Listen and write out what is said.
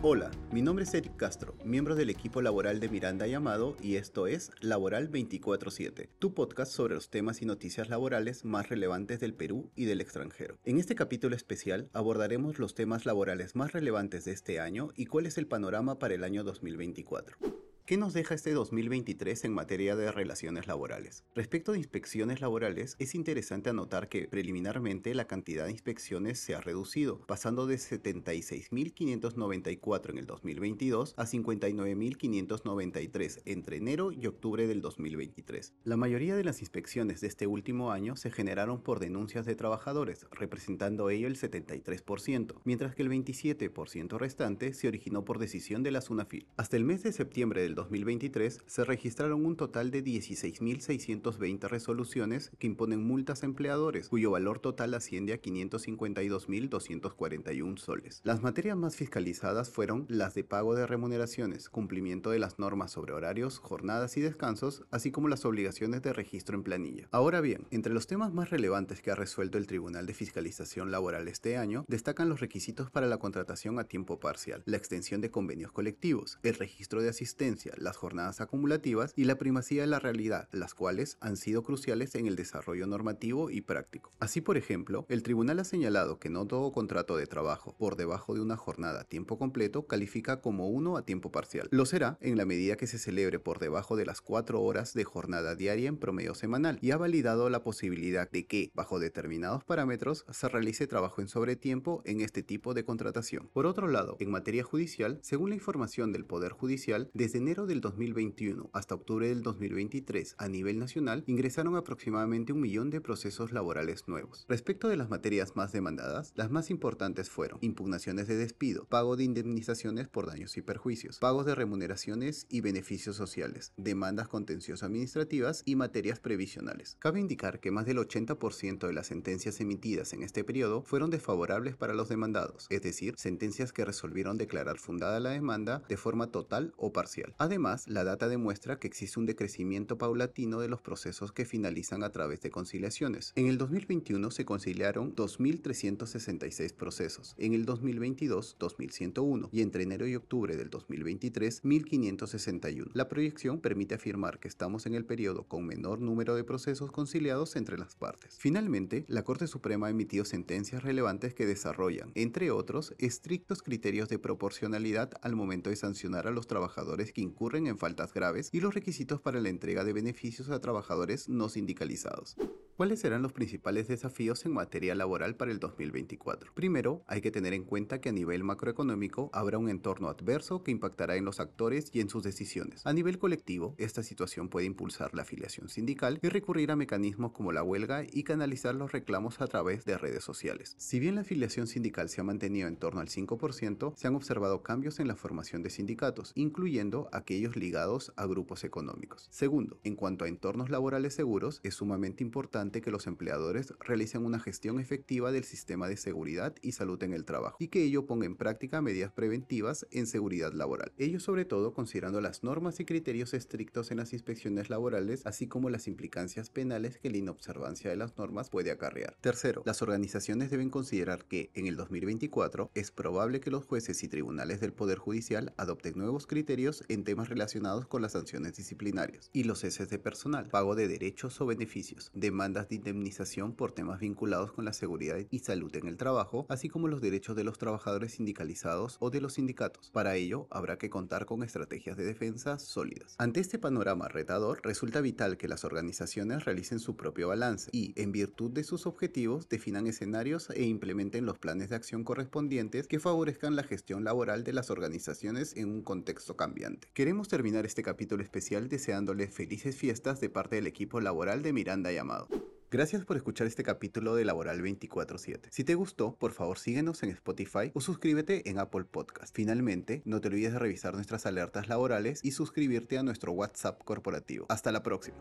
Hola, mi nombre es Eric Castro, miembro del equipo laboral de Miranda Llamado y esto es Laboral 24-7, tu podcast sobre los temas y noticias laborales más relevantes del Perú y del extranjero. En este capítulo especial abordaremos los temas laborales más relevantes de este año y cuál es el panorama para el año 2024. ¿Qué nos deja este 2023 en materia de relaciones laborales? Respecto de inspecciones laborales, es interesante anotar que preliminarmente la cantidad de inspecciones se ha reducido, pasando de 76.594 en el 2022 a 59.593 entre enero y octubre del 2023. La mayoría de las inspecciones de este último año se generaron por denuncias de trabajadores, representando ello el 73%, mientras que el 27% restante se originó por decisión de la SUNAFIL. Hasta el mes de septiembre del 2023 se registraron un total de 16.620 resoluciones que imponen multas a empleadores, cuyo valor total asciende a 552.241 soles. Las materias más fiscalizadas fueron las de pago de remuneraciones, cumplimiento de las normas sobre horarios, jornadas y descansos, así como las obligaciones de registro en planilla. Ahora bien, entre los temas más relevantes que ha resuelto el Tribunal de Fiscalización Laboral este año, destacan los requisitos para la contratación a tiempo parcial, la extensión de convenios colectivos, el registro de asistencia, las jornadas acumulativas y la primacía de la realidad, las cuales han sido cruciales en el desarrollo normativo y práctico. Así, por ejemplo, el tribunal ha señalado que no todo contrato de trabajo por debajo de una jornada a tiempo completo califica como uno a tiempo parcial. Lo será en la medida que se celebre por debajo de las cuatro horas de jornada diaria en promedio semanal y ha validado la posibilidad de que, bajo determinados parámetros, se realice trabajo en sobretiempo en este tipo de contratación. Por otro lado, en materia judicial, según la información del Poder Judicial, desde enero del 2021 hasta octubre del 2023 a nivel nacional ingresaron aproximadamente un millón de procesos laborales nuevos. Respecto de las materias más demandadas, las más importantes fueron impugnaciones de despido, pago de indemnizaciones por daños y perjuicios, pagos de remuneraciones y beneficios sociales, demandas contenciosas administrativas y materias previsionales. Cabe indicar que más del 80% de las sentencias emitidas en este periodo fueron desfavorables para los demandados, es decir, sentencias que resolvieron declarar fundada la demanda de forma total o parcial. Además, la data demuestra que existe un decrecimiento paulatino de los procesos que finalizan a través de conciliaciones. En el 2021 se conciliaron 2.366 procesos, en el 2022 2.101 y entre enero y octubre del 2023 1.561. La proyección permite afirmar que estamos en el periodo con menor número de procesos conciliados entre las partes. Finalmente, la Corte Suprema ha emitido sentencias relevantes que desarrollan, entre otros, estrictos criterios de proporcionalidad al momento de sancionar a los trabajadores que incurren en faltas graves y los requisitos para la entrega de beneficios a trabajadores no sindicalizados. ¿Cuáles serán los principales desafíos en materia laboral para el 2024? Primero, hay que tener en cuenta que a nivel macroeconómico habrá un entorno adverso que impactará en los actores y en sus decisiones. A nivel colectivo, esta situación puede impulsar la afiliación sindical y recurrir a mecanismos como la huelga y canalizar los reclamos a través de redes sociales. Si bien la afiliación sindical se ha mantenido en torno al 5%, se han observado cambios en la formación de sindicatos, incluyendo aquellos ligados a grupos económicos. Segundo, en cuanto a entornos laborales seguros, es sumamente importante que los empleadores realicen una gestión efectiva del sistema de seguridad y salud en el trabajo y que ello ponga en práctica medidas preventivas en seguridad laboral. Ello sobre todo considerando las normas y criterios estrictos en las inspecciones laborales, así como las implicancias penales que la inobservancia de las normas puede acarrear. Tercero, las organizaciones deben considerar que en el 2024 es probable que los jueces y tribunales del Poder Judicial adopten nuevos criterios en temas relacionados con las sanciones disciplinarias y los ceses de personal, pago de derechos o beneficios, demanda de indemnización por temas vinculados con la seguridad y salud en el trabajo, así como los derechos de los trabajadores sindicalizados o de los sindicatos. Para ello, habrá que contar con estrategias de defensa sólidas. Ante este panorama retador, resulta vital que las organizaciones realicen su propio balance y, en virtud de sus objetivos, definan escenarios e implementen los planes de acción correspondientes que favorezcan la gestión laboral de las organizaciones en un contexto cambiante. Queremos terminar este capítulo especial deseándoles felices fiestas de parte del equipo laboral de Miranda Llamado. Gracias por escuchar este capítulo de Laboral 24-7. Si te gustó, por favor síguenos en Spotify o suscríbete en Apple Podcast. Finalmente, no te olvides de revisar nuestras alertas laborales y suscribirte a nuestro WhatsApp corporativo. Hasta la próxima.